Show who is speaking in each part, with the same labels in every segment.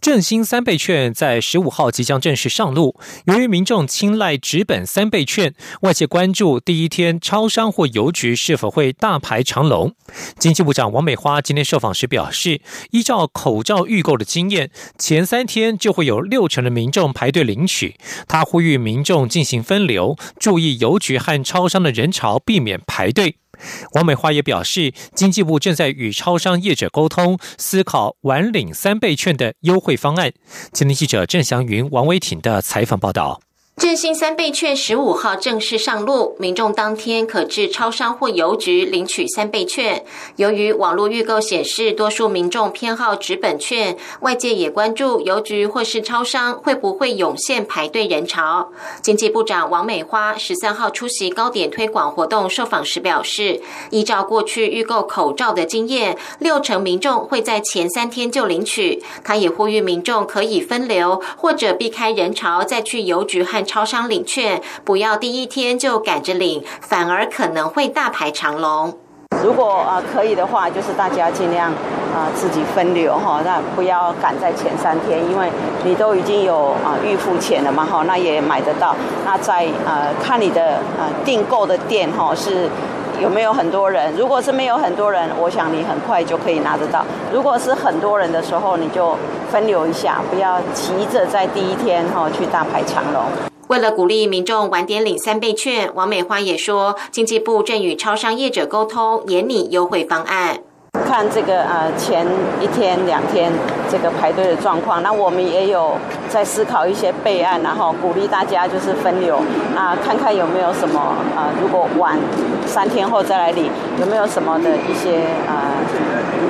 Speaker 1: 振兴三倍券在十五号即将正式上路。由于民众青睐纸本三倍券，外界关注第一天超商或邮局是否会大排长龙。经济部长王美花今天受访时表示，依照口罩预购的经验，前三天就会有六成的民众排队领取。他呼吁民众进行分流，注意邮局和超商的人潮。避免排队。王美花也表示，经济部正在与超商业者沟通，思考晚领三倍券的优惠方案。今天记者郑祥云、王维挺的采访报道。
Speaker 2: 振兴三倍券十五号正式上路，民众当天可至超商或邮局领取三倍券。由于网络预购显示多数民众偏好纸本券，外界也关注邮局或是超商会不会涌现排队人潮。经济部长王美花十三号出席高点推广活动受访时表示，依照过去预购口罩的经验，六成民众会在前三天就领取。他也呼吁民众可以分流或者避开人潮，再去邮局和。超商领券，不要第一天就赶着领，反而可能会大排长龙。
Speaker 3: 如果啊可以的话，就是大家尽量啊自己分流哈，那不要赶在前三天，因为你都已经有啊预付钱了嘛哈，那也买得到。那在呃看你的呃订购的店哈是。有没有很多人？如果是没有很多人，我想你很快就可以拿得到。如果是很多人的时候，你就分流一下，不要急着在第一天哈去大排长龙。
Speaker 2: 为了鼓励民众晚点领三倍券，王美花也说，经济部正与超商业者沟通，严拟优惠方案。
Speaker 3: 看这个呃前一天两天这个排队的状况，那我们也有在思考一些备案，然后鼓励大家就是分流啊，看看有没有什么啊，如果晚三天后再来领，有没有什么的一些啊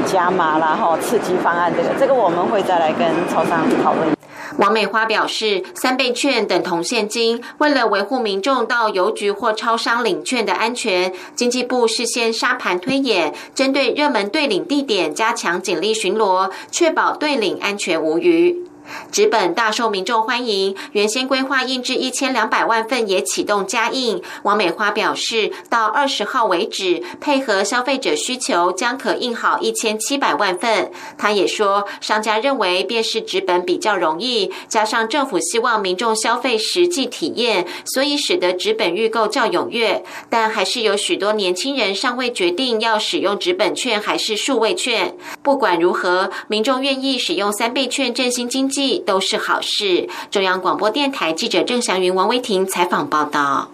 Speaker 3: 加码然后刺激方案，这个这个我们会再来跟超商讨论。
Speaker 2: 王美花表示，三倍券等同现金。为了维护民众到邮局或超商领券的安全，经济部事先沙盘推演，针对热门对领地点加强警力巡逻，确保对领安全无虞。纸本大受民众欢迎，原先规划印制一千两百万份也启动加印。王美花表示，到二十号为止，配合消费者需求，将可印好一千七百万份。他也说，商家认为便是纸本比较容易，加上政府希望民众消费实际体验，所以使得纸本预购较踊跃。但还是有许多年轻人尚未决定要使用纸本券还是数位券。不管如何，民众愿意使用三倍券振兴经济。都是好事。中央广播电台记者郑祥云、王维婷采访报道。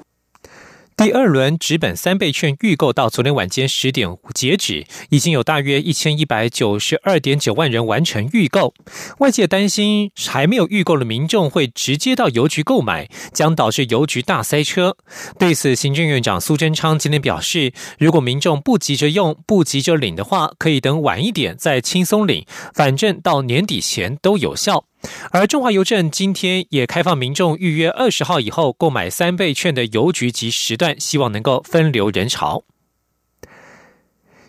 Speaker 1: 第二轮纸本三倍券预购到昨天晚间十点截止，已经有大约一千一百九十二点九万人完成预购。外界担心还没有预购的民众会直接到邮局购买，将导致邮局大塞车。对此，行政院长苏贞昌今天表示，如果民众不急着用、不急着领的话，可以等晚一点再轻松领，反正到年底前都有效。而中华邮政今天也开放民众预约二十号以后购买三倍券的邮局及时段，希望能够分流人潮。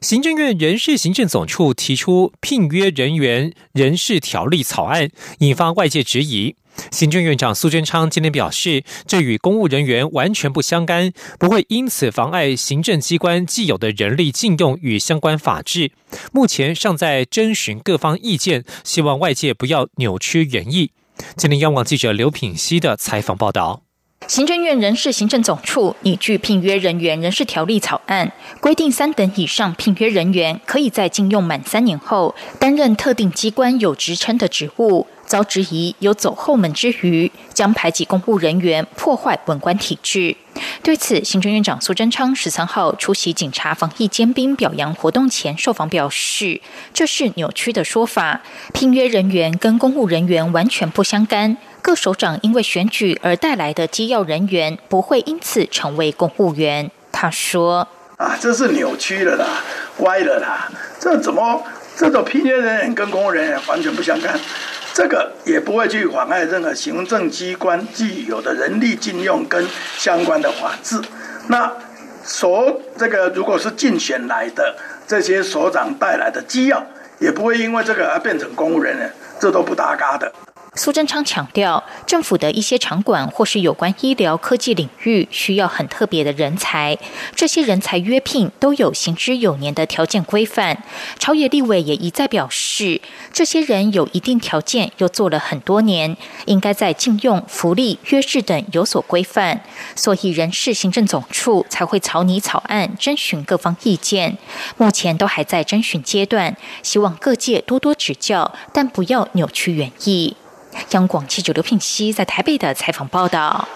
Speaker 1: 行政院人事行政总处提出聘约人员人事条例草案，引发外界质疑。行政院长苏贞昌今天表示，这与公务人员完全不相干，不会因此妨碍行政机关既有的人力禁用与相关法制。目前尚在征询各方意见，希望外界不要扭曲原意。今天央广记者刘品熙的采访报道。
Speaker 4: 行政院人事行政总处拟具聘约人员人事条例草案，规定三等以上聘约人员可以在禁用满三年后担任特定机关有职称的职务。遭质疑有走后门之余，将排挤公务人员，破坏文官体制。对此，行政院长苏贞昌十三号出席警察防疫尖兵表扬活动前受访表示，这是扭曲的说法。聘约人员跟公务人员完全不相干，各首长因为选举而带来的机要人员不会因此成为公务员。他说：“
Speaker 5: 啊，这是扭曲了啦，歪了啦，这怎么这种聘约人员跟公务人员完全不相干？”这个也不会去妨碍任何行政机关既有的人力禁用跟相关的法制。那所这个如果是竞选来的这些所长带来的机要，也不会因为这个而变成公务人员，这都不搭嘎的。
Speaker 4: 苏贞昌强调，政府的一些场馆或是有关医疗科技领域需要很特别的人才，这些人才约聘都有行之有年的条件规范。朝野立委也一再表示，这些人有一定条件，又做了很多年，应该在禁用、福利、约制等有所规范。所以人事行政总处才会草拟草案，征询各方意见。目前都还在征询阶段，希望各界多多指教，但不要扭曲原意。央广记者刘聘熙在台北的采访报道。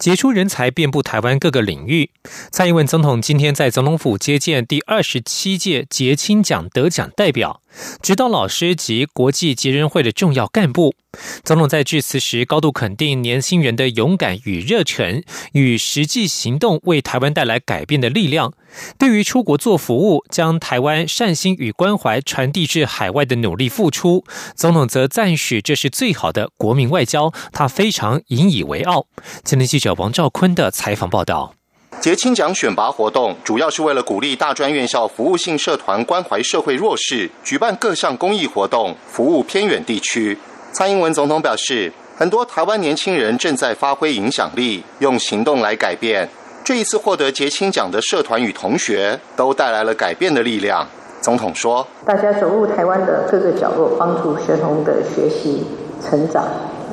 Speaker 1: 杰出人才遍布台湾各个领域。蔡英文总统今天在总统府接见第二十七届杰青奖得奖代表。指导老师及国际杰人会的重要干部，总统在致辞时高度肯定年轻人的勇敢与热忱，与实际行动为台湾带来改变的力量。对于出国做服务，将台湾善心与关怀传递至海外的努力付出，总统则赞许这是最好的国民外交，他非常引以为傲。今天记者王兆坤的采访报道。
Speaker 6: 节青奖选拔活动主要是为了鼓励大专院校服务性社团关怀社会弱势，举办各项公益活动，服务偏远地区。蔡英文总统表示，很多台湾年轻人正在发挥影响力，用行动来改变。这一次获得杰青奖的社团与同学，都带来了改变的力量。总统说：“
Speaker 7: 大家走入台湾的各个角落，帮助学童的学习成长，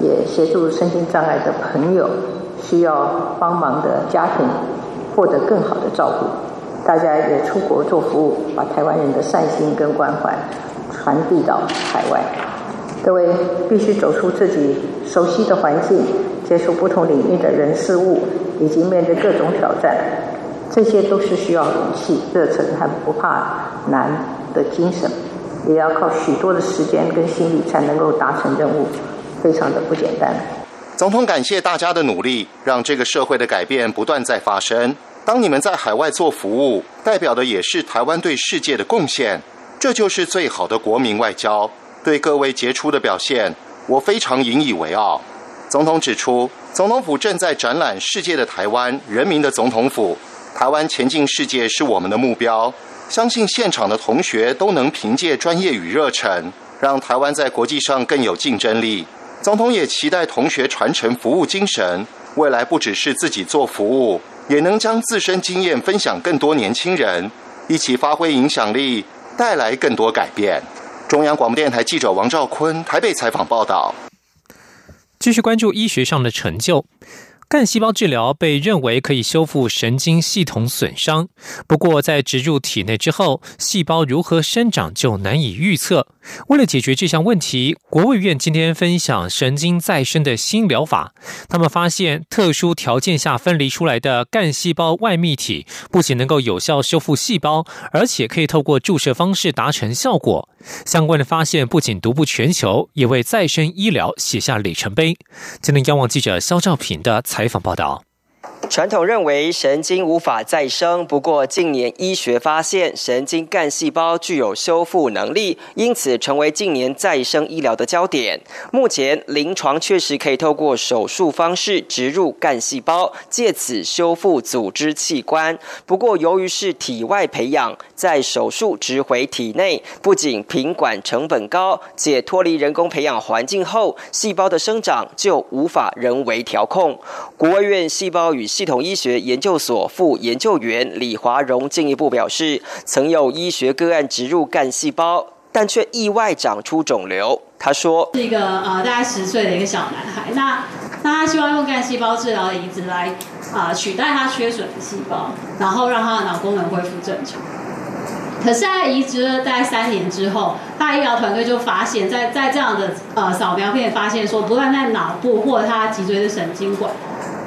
Speaker 7: 也协助身心障碍的朋友，需要帮忙的家庭。”获得更好的照顾，大家也出国做服务，把台湾人的善心跟关怀传递到海外。各位必须走出自己熟悉的环境，接触不同领域的人事物，以及面对各种挑战，这些都是需要勇气、热忱和不怕难的精神，也要靠许多的时间跟心力才能够达成任务，非常的不简单。
Speaker 6: 总统感谢大家的努力，让这个社会的改变不断在发生。当你们在海外做服务，代表的也是台湾对世界的贡献，这就是最好的国民外交。对各位杰出的表现，我非常引以为傲。总统指出，总统府正在展览世界的台湾人民的总统府，台湾前进世界是我们的目标。相信现场的同学都能凭借专业与热忱，让台湾在国际上更有竞争力。总统也期待同学传承服务精神，未来不只是自己做服务，也能将自身经验分享更多年轻人，一起发挥影响力，带来更多改变。中央广播电台记者王兆坤台北采访报道。
Speaker 1: 继续关注医学上的成就。干细胞治疗被认为可以修复神经系统损伤，不过在植入体内之后，细胞如何生长就难以预测。为了解决这项问题，国卫院今天分享神经再生的新疗法。他们发现，特殊条件下分离出来的干细胞外泌体，不仅能够有效修复细胞，而且可以透过注射方式达成效果。相关的发现不仅独步全球，也为再生医疗写下里程碑。今天，央望记者肖兆平的采访报道。
Speaker 8: 传统认为神经无法再生，不过近年医学发现神经干细胞具有修复能力，因此成为近年再生医疗的焦点。目前临床确实可以透过手术方式植入干细胞，借此修复组织器官。不过由于是体外培养，在手术植回体内，不仅品管成本高，且脱离人工培养环境后，细胞的生长就无法人为调控。国务院细胞与系统医学研究所副研究员李华荣进一步表示，曾有医学个案植入干细胞，但却意外长出肿瘤。他说：“
Speaker 9: 是一个呃，大概十岁的一个小男孩，那那他希望用干细胞治疗的移植来啊取代他缺损的细胞，然后让他的脑功能恢复正常。可是，在移植了大概三年之后，他医疗团队就发现，在在这样的呃扫描片发现说，不断在脑部或者他脊椎的神经管。”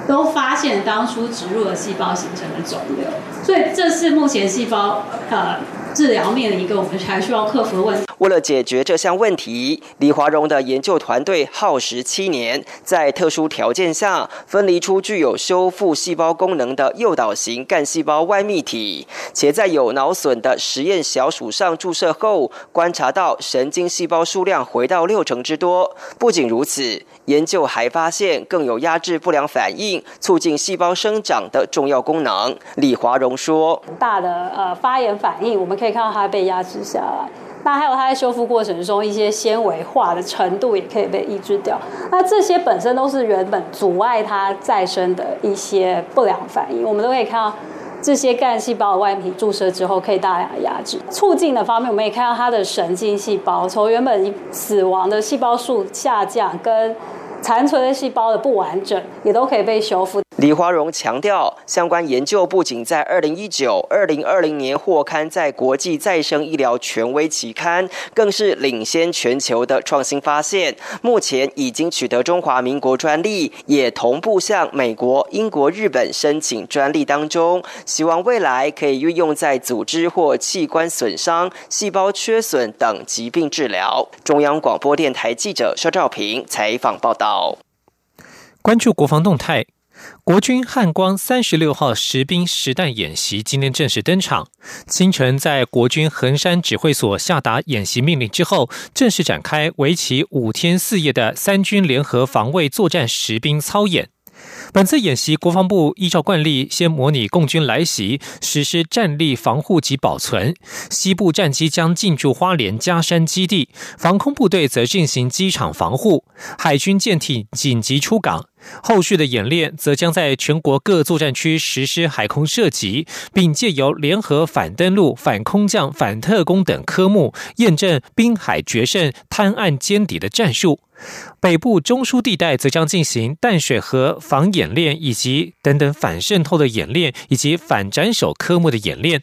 Speaker 9: 都发现当初植入的细胞形成的肿瘤，所以这是目前细胞呃治疗面临一个我们还需要克服的问题。
Speaker 8: 为了解决这项问题，李华荣的研究团队耗时七年，在特殊条件下分离出具有修复细胞功能的诱导型干细胞外泌体，且在有脑损的实验小鼠上注射后，观察到神经细胞数量回到六成之多。不仅如此，研究还发现更有压制不良反应、促进细胞生长的重要功能。李华荣说：“大的呃发炎反应，我们可以看到它被压制下来。”那还有它在修复过程中，一些纤维化的程度也可以被抑制掉。那这些本身都是原本阻碍它再生的一些不良反应，我们都可以看到这些干细胞的外皮注射之后可以大量的压制。促进的方面，我们也看到它的神经细胞从原本死亡的细胞数下降跟。残存的细胞的不完整也都可以被修复。李华荣强调，相关研究不仅在二零一九、二零二零年获刊在国际再生医疗权威期刊，更是领先全球的创新发现。目前已经取得中华民国专利，也同步向美国、英国、日本申请专利当中，希望未来可以运用在组织或器官损伤、细胞缺损等疾病治疗。中央广播电台记者肖兆平采访报道。
Speaker 1: 关注国防动态，国军汉光三十六号实兵实弹演习今天正式登场。清晨在国军横山指挥所下达演习命令之后，正式展开为期五天四夜的三军联合防卫作战实兵操演。本次演习，国防部依照惯例，先模拟共军来袭，实施战力防护及保存。西部战机将进驻花莲加山基地，防空部队则进行机场防护，海军舰艇紧急出港。后续的演练则将在全国各作战区实施海空射击，并借由联合反登陆、反空降、反特工等科目，验证滨海决胜、滩岸歼敌的战术。北部中枢地带则将进行淡水河防演练，以及等等反渗透的演练，以及反斩首科目的演练。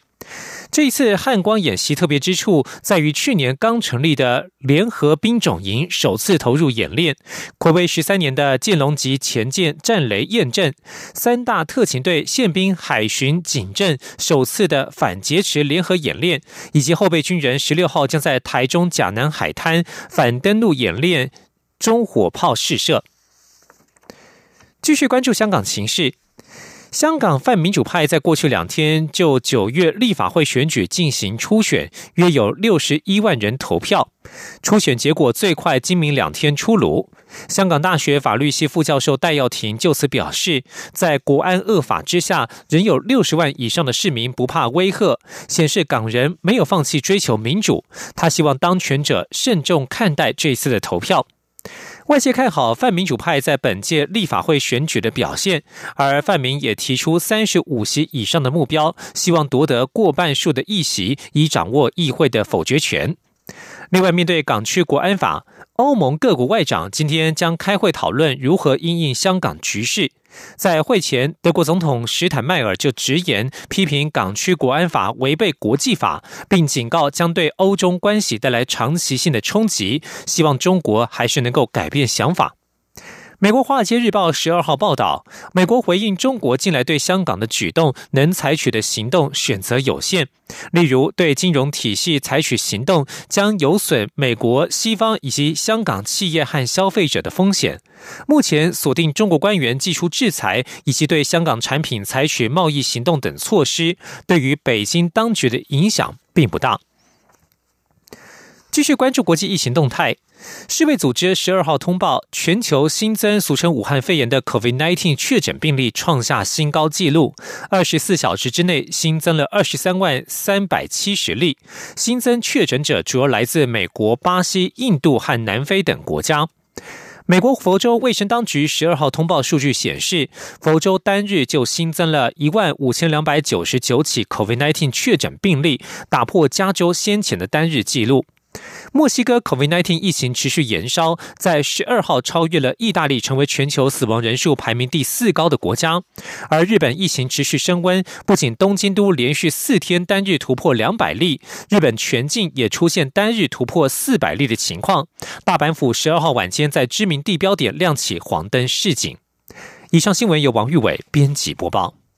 Speaker 1: 这一次汉光演习特别之处在于，去年刚成立的联合兵种营首次投入演练，暌违十三年的舰龙级前舰战雷验证，三大特勤队宪兵海巡警政首次的反劫持联合演练，以及后备军人十六号将在台中甲南海滩反登陆演练中火炮试射。继续关注香港情势。香港泛民主派在过去两天就九月立法会选举进行初选，约有六十一万人投票。初选结果最快今明两天出炉。香港大学法律系副教授戴耀廷就此表示，在国安恶法之下，仍有六十万以上的市民不怕威吓，显示港人没有放弃追求民主。他希望当权者慎重看待这次的投票。外界看好泛民主派在本届立法会选举的表现，而泛民也提出三十五席以上的目标，希望夺得过半数的议席，以掌握议会的否决权。另外，面对港区国安法，欧盟各国外长今天将开会讨论如何应应香港局势。在会前，德国总统施坦迈尔就直言批评港区国安法违背国际法，并警告将对欧中关系带来长期性的冲击，希望中国还是能够改变想法。美国《华尔街日报》十二号报道，美国回应中国近来对香港的举动，能采取的行动选择有限。例如，对金融体系采取行动，将有损美国、西方以及香港企业和消费者的风险。目前锁定中国官员寄出制裁，以及对香港产品采取贸易行动等措施，对于北京当局的影响并不大。继续关注国际疫情动态。世卫组织十二号通报，全球新增俗称武汉肺炎的 COVID-19 确诊病例创下新高纪录，二十四小时之内新增了二十三万三百七十例。新增确诊者主要来自美国、巴西、印度和南非等国家。美国佛州卫生当局十二号通报数据显示，佛州单日就新增了一万五千两百九十九起 COVID-19 确诊病例，打破加州先前的单日纪录。墨西哥 COVID-19 疫情持续延烧，在十二号超越了意大利，成为全球死亡人数排名第四高的国家。而日本疫情持续升温，不仅东京都连续四天单日突破两百例，日本全境也出现单日突破四百例的情况。大阪府十二号晚间在知名地标点亮起黄灯示警。以上新闻由王玉伟编辑播报。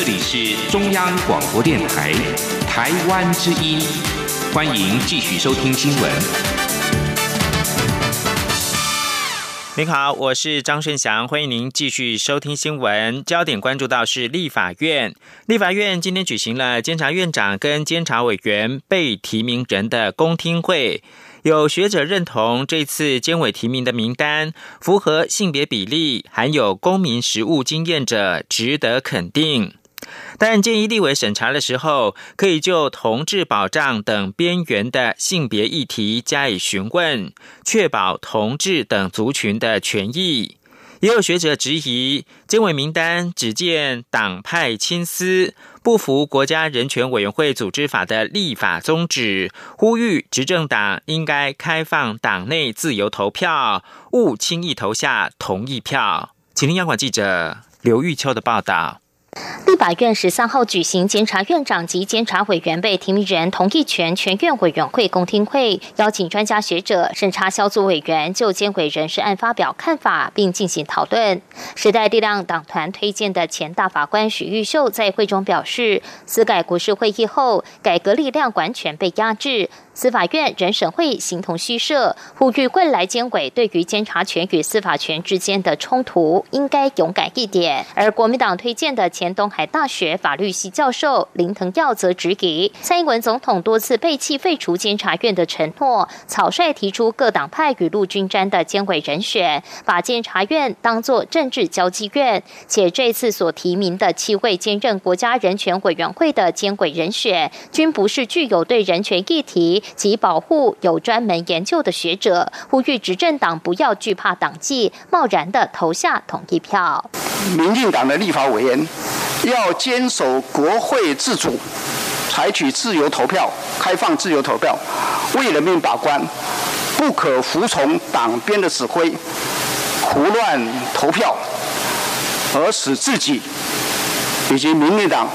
Speaker 10: 这里是中央广播电台台湾之音，欢迎继续收听新闻。
Speaker 11: 您好，我是张顺祥，欢迎您继续收听新闻。焦点关注到是立法院，立法院今天举行了监察院长跟监察委员被提名人的公听会。有学者认同这次监委提名的名单符合性别比例，含有公民实务经验者，值得肯定。但建议立委审查的时候，可以就同志保障等边缘的性别议题加以询问，确保同志等族群的权益。也有学者质疑，监委名单只见党派亲私，不符国家人权委员会组织法的立法宗旨，呼吁执政党应该开放党内自由投票，勿轻易投下同意票。请听央广记者刘玉秋的报道。
Speaker 12: 立法院十三号举行监察院长及监察委员被提名人同意权全院委员会公听会，邀请专家学者、审查小组委员就监委人事案发表看法，并进行讨论。时代力量党团推荐的前大法官许玉秀在会中表示，司改国事会议后，改革力量完全被压制。司法院人审会形同虚设，呼吁未来监委对于监察权与司法权之间的冲突，应该勇敢一点。而国民党推荐的前东海大学法律系教授林腾耀则质疑，蔡英文总统多次背弃废除监察院的承诺，草率提出各党派与陆军沾的监委人选，把监察院当作政治交际院，且这次所提名的七位兼任国家人权委员会的监委人选，均不是具有对人权议题。及保护有专门研究的学者，呼吁执政党不要惧怕党纪，贸然的投下同意票。
Speaker 13: 民进党的立法委员要坚守国会自主，采取自由投票、开放自由投票，为人民把关，不可服从党编的指挥，胡乱投票，而使自己以及民进党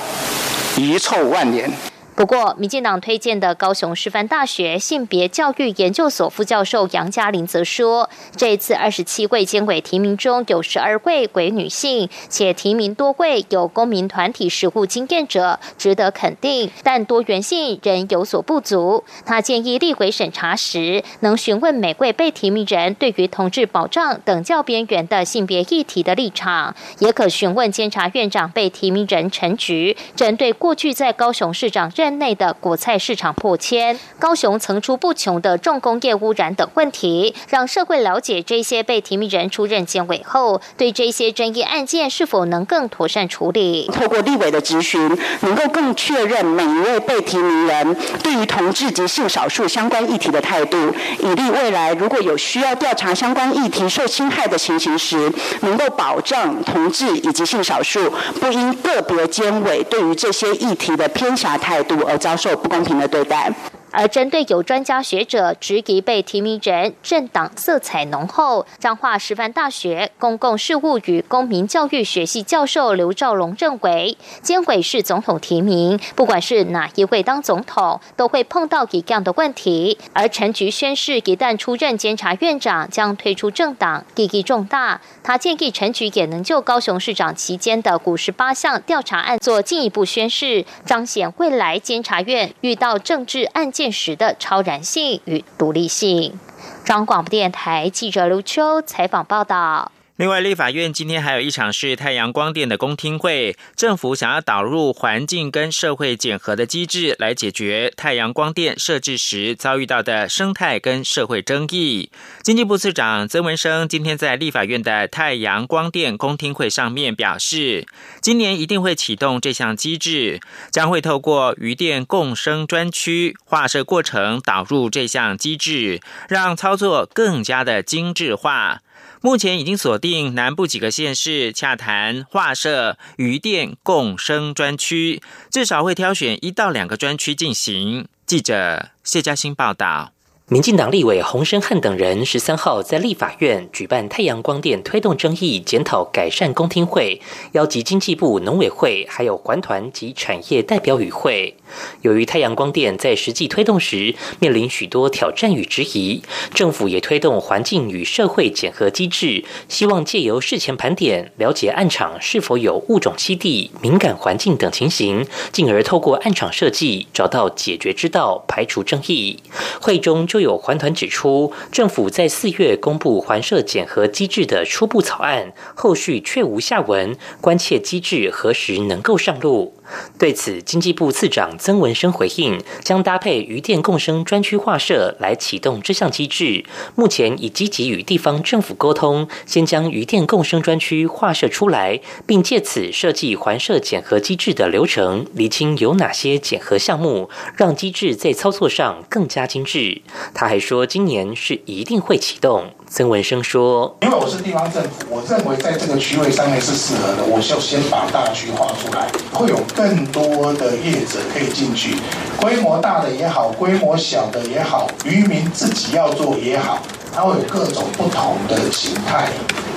Speaker 13: 遗臭万年。
Speaker 12: 不过，民进党推荐的高雄师范大学性别教育研究所副教授杨嘉玲则说，这一次二十七位监委提名中有十二位为女性，且提名多位有公民团体实务经验者，值得肯定，但多元性仍有所不足。他建议立委审查时，能询问每位被提名人对于同志保障等较边缘的性别议题的立场，也可询问监察院长被提名人陈菊，针对过去在高雄市长任。任内的果菜市场破千，高雄层出不穷的重工业污染等问题，让社会了解这些被提名人出任监委后，对这些争议案件是否能更妥善处理。
Speaker 14: 透过立委的质询，能够更确认每一位被提名人对于同志及性少数相关议题的态度，以利未来如果有需要调查相关议题受侵害的情形时，能够保障同志以及性少数不因个别监委对于这些议题的偏狭态度。而遭受不公平的对待。
Speaker 12: 而针对有专家学者质疑被提名人政党色彩浓厚，彰化师范大学公共事务与公民教育学系教授刘兆龙认为，监委是总统提名，不管是哪一位当总统，都会碰到一样的问题。而陈菊宣誓一旦出任监察院长，将退出政党，意义重大。他建议陈菊也能就高雄市长期间的五十八项调查案做进一步宣誓，彰显未来监察院遇到政治案件。现实的超然性与独立性。中广播电台记者刘秋采访报道。
Speaker 11: 另外，立法院今天还有一场是太阳光电的公听会，政府想要导入环境跟社会检核的机制，来解决太阳光电设置时遭遇到的生态跟社会争议。经济部次长曾文生今天在立法院的太阳光电公听会上面表示，今年一定会启动这项机制，将会透过余电共生专区划设过程导入这项机制，让操作更加的精致化。目前已经锁定南部几个县市，洽谈划设渔电共生专区，至少会挑选一到两个专区进行。记者谢嘉欣报道。
Speaker 15: 民进党立委洪生汉等人十三号在立法院举办太阳光电推动争议检讨改善公听会，邀集经济部农委会还有环团及产业代表与会。由于太阳光电在实际推动时面临许多挑战与质疑，政府也推动环境与社会检核机制，希望借由事前盘点，了解暗场是否有物种栖地、敏感环境等情形，进而透过暗场设计找到解决之道，排除争议。会中就有环团指出，政府在四月公布环社检核机制的初步草案，后续却无下文，关切机制何时能够上路。对此，经济部次长曾文生回应，将搭配渔电共生专区划设来启动这项机制。目前已积极与地方政府沟通，先将渔电共生专区划设出来，并借此设计环设检核机制的流程，厘清有哪些检核项目，让机制在操作上更加精致。他还说，今年是一定会启动。曾文生说：“
Speaker 16: 因为我是地方政府，我认为在这个区位上面是适合的，我就先把大区划出来，会有更多的业者可以进去，规模大的也好，规模小的也好，渔民自己要做也好，它会有各种不同的形态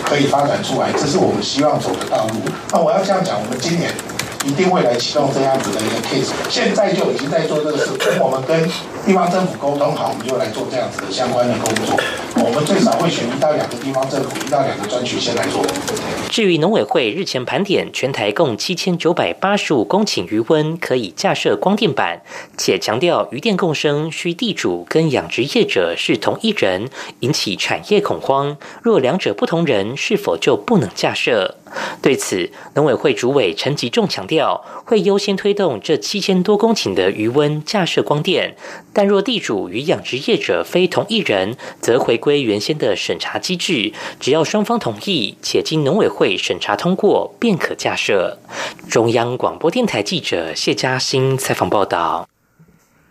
Speaker 16: 可以发展出来，这是我们希望走的道路。那我要这样讲，我们今年一定会来启动这样子的一个 case，现在就已经在做这个事，等我们跟地方政府沟通好，我们就来做这样子的相关的工作。”我们最少会选一到两个地方政府，一到两个专区先来做。
Speaker 15: 至于农委会日前盘点，全台共七千九百八十五公顷余温可以架设光电板，且强调余电共生需地主跟养殖业者是同一人，引起产业恐慌。若两者不同人，是否就不能架设？对此，农委会主委陈吉仲强调，会优先推动这七千多公顷的余温架设光电，但若地主与养殖业者非同一人，则回归原先的审查机制，只要双方同意且经农委会审查通过，便可架设。中央广播电台记者谢嘉欣采访报道。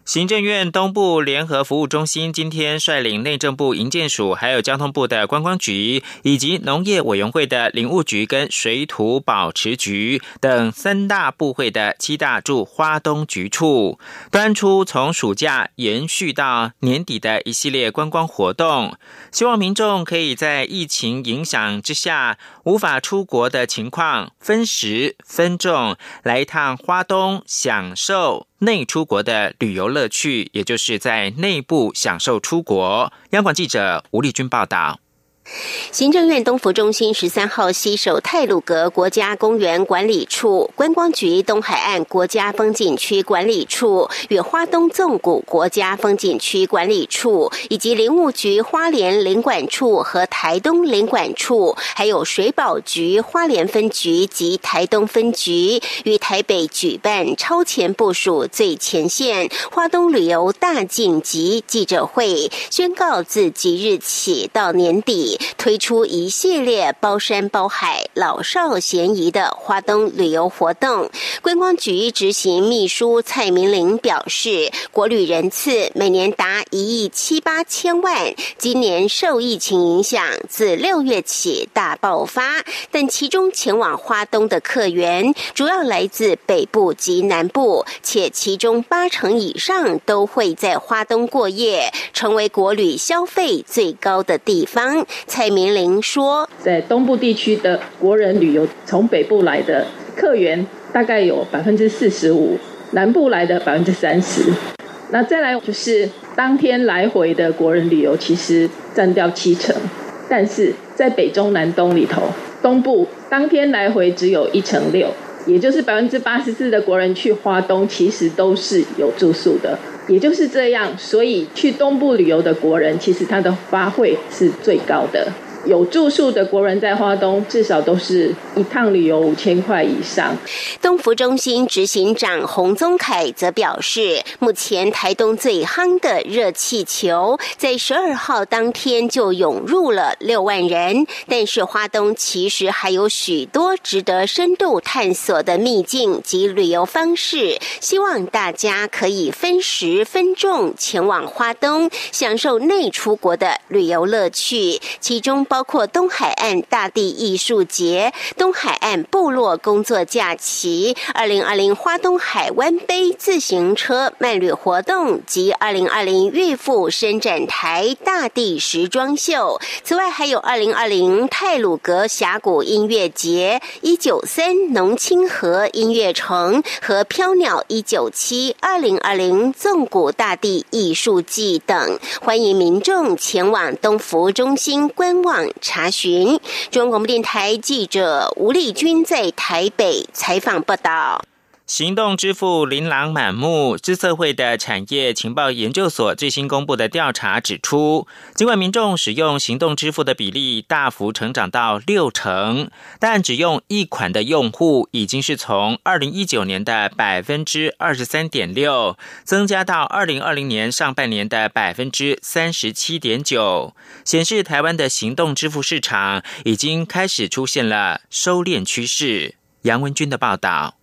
Speaker 11: 行政院东部联合服务中心今天率领内政部营建署、还有交通部的观光局，以及农业委员会的林务局跟水土保持局等三大部会的七大驻花东局处，端出从暑假延续到年底的一系列观光活动，希望民众可以在疫情影响之下无法出国的情况，分时分众来一趟花东，享受。内出国的旅游乐趣，也就是在内部享受出国。央广记者吴丽君报道。
Speaker 17: 行政院东福中心十三号西首泰鲁阁国家公园管理处、观光局东海岸国家风景区管理处与花东纵谷国家风景区管理处，以及林务局花莲林管处和台东林管处，还有水保局花莲分局及台东分局，与台北举办超前部署最前线花东旅游大紧急记者会，宣告自即日起到年底。推出一系列包山包海、老少咸宜的花东旅游活动。观光局执行秘书蔡明玲表示，国旅人次每年达一亿七八千万，今年受疫情影响，自六月起大爆发。但其中前往花东的客源主要来自北部及南部，且其中八成以上都会在花东过夜，成为国旅消费最高的地方。蔡明玲说：“
Speaker 18: 在东部地区的国人旅游，从北部来的客源大概有百分之四十五，南部来的百分之三十。那再来就是当天来回的国人旅游，其实占掉七成。但是在北中南东里头，东部当天来回只有一成六，也就是百分之八十四的国人去花东，其实都是有住宿的。”也就是这样，所以去东部旅游的国人，其实他的花费是最高的。有住宿的国人在花东，至少都是一趟旅游五千块以上。
Speaker 17: 东福中心执行长洪宗凯则表示，目前台东最夯的热气球，在十二号当天就涌入了六万人。但是花东其实还有许多值得深度探索的秘境及旅游方式，希望大家可以分时分众前往花东，享受内出国的旅游乐趣。其中包。包括东海岸大地艺术节、东海岸部落工作假期、二零二零花东海湾杯自行车慢旅活动及二零二零玉富伸展台大地时装秀。此外，还有二零二零泰鲁格峡谷音乐节、一九三农清河音乐城和飘鸟一九七二零二零纵谷大地艺术季等。欢迎民众前往东服务中心观望查询。中央广播电台记者吴丽君在台北采访报道。
Speaker 11: 行动支付琳琅满目，知策会的产业情报研究所最新公布的调查指出，尽管民众使用行动支付的比例大幅成长到六成，但只用一款的用户已经是从二零一九年的百分之二十三点六，增加到二零二零年上半年的百分之三十七点九，显示台湾的行动支付市场已经开始出现了收敛趋势。杨文军的报道。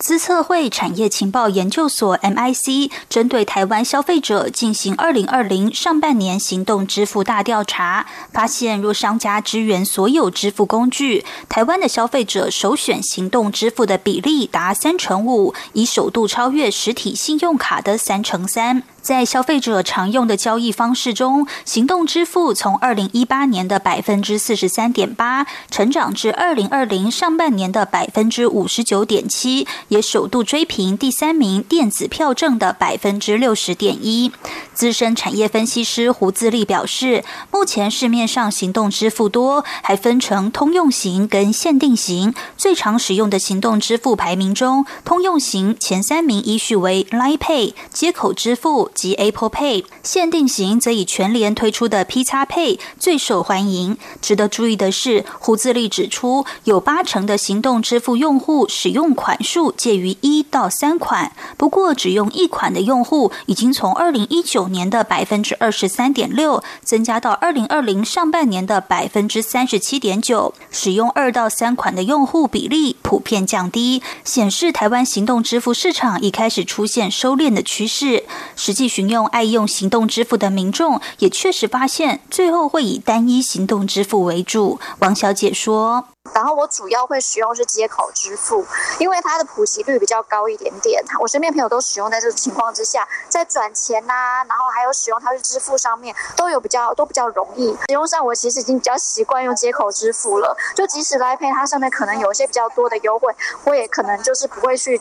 Speaker 19: 资策会产业情报研究所 （MIC） 针对台湾消费者进行二零二零上半年行动支付大调查，发现若商家支援所有支付工具，台湾的消费者首选行动支付的比例达三成五，已首度超越实体信用卡的三成三。在消费者常用的交易方式中，行动支付从二零一八年的百分之四十三点八，成长至二零二零上半年的百分之五十九点七，也首度追平第三名电子票证的百分之六十点一。资深产业分析师胡自立表示，目前市面上行动支付多，还分成通用型跟限定型。最常使用的行动支付排名中，通用型前三名依序为 Line Pay 接口支付。及 Apple Pay 限定型则以全联推出的 P 叉 Pay 最受欢迎。值得注意的是，胡自立指出，有八成的行动支付用户使用款数介于一到三款，不过只用一款的用户已经从二零一九年的百分之二十三点六增加到二零二零上半年的百分之三十七点九。使用二到三款的用户比例普遍降低，显示台湾行动支付市场已开始出现收敛的趋势。实际询用爱用行动支付的民众，也确实发现，最后会以单一行动支付为主。王小姐说。
Speaker 20: 然后我主要会使用是接口支付，因为它的普及率比较高一点点。我身边朋友都使用，在这个情况之下，在转钱呐，然后还有使用它去支付上面，都有比较都比较容易。使用上我其实已经比较习惯用接口支付了。就即使来配它上面可能有一些比较多的优惠，我也可能就是不会去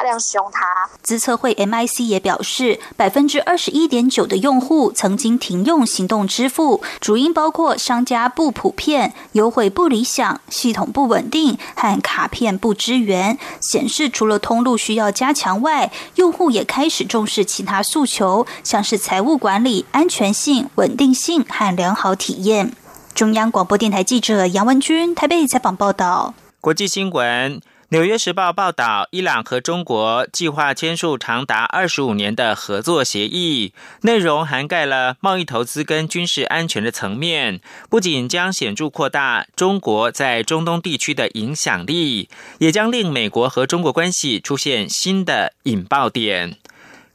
Speaker 20: 大量使用它。
Speaker 19: 资策会 MIC 也表示，百分之二十一点九的用户曾经停用行动支付，主因包括商家不普遍、优惠不理想。系统不稳定和卡片不支援，显示除了通路需要加强外，用户也开始重视其他诉求，像是财务管理、安全性、稳定性和良好体验。中央广播电台记者杨文君台北采访报道。
Speaker 11: 国际新闻。《纽约时报》报道，伊朗和中国计划签署长达二十五年的合作协议，内容涵盖了贸易、投资跟军事安全的层面，不仅将显著扩大中国在中东地区的影响力，也将令美国和中国关系出现新的引爆点。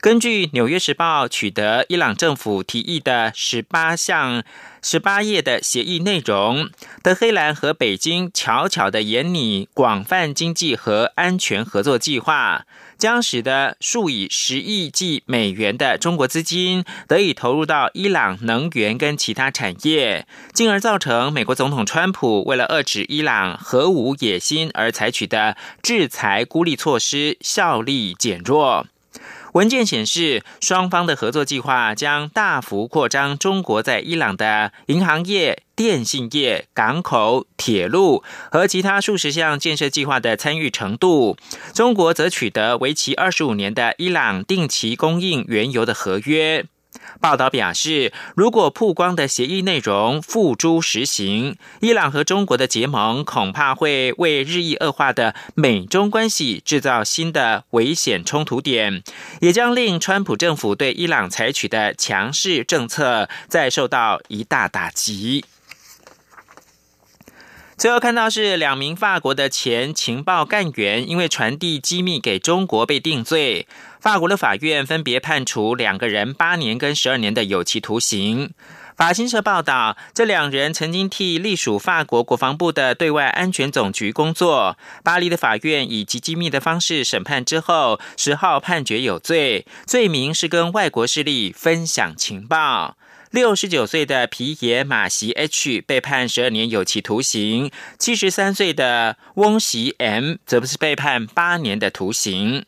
Speaker 11: 根据《纽约时报》取得伊朗政府提议的十八项、十八页的协议内容，德黑兰和北京悄悄的研拟广泛经济和安全合作计划，将使得数以十亿计美元的中国资金得以投入到伊朗能源跟其他产业，进而造成美国总统川普为了遏制伊朗核武野心而采取的制裁孤立措施效力减弱。文件显示，双方的合作计划将大幅扩张中国在伊朗的银行业、电信业、港口、铁路和其他数十项建设计划的参与程度。中国则取得为期二十五年的伊朗定期供应原油的合约。报道表示，如果曝光的协议内容付诸实行，伊朗和中国的结盟恐怕会为日益恶化的美中关系制造新的危险冲突点，也将令川普政府对伊朗采取的强势政策再受到一大打击。最后看到是两名法国的前情报干员，因为传递机密给中国被定罪。法国的法院分别判处两个人八年跟十二年的有期徒刑。法新社报道，这两人曾经替隶属法国国防部的对外安全总局工作。巴黎的法院以极机密的方式审判之后，十号判决有罪，罪名是跟外国势力分享情报。六十九岁的皮耶马席 H 被判十二年有期徒刑，七十三岁的翁席 M 则不是被判八年的徒刑。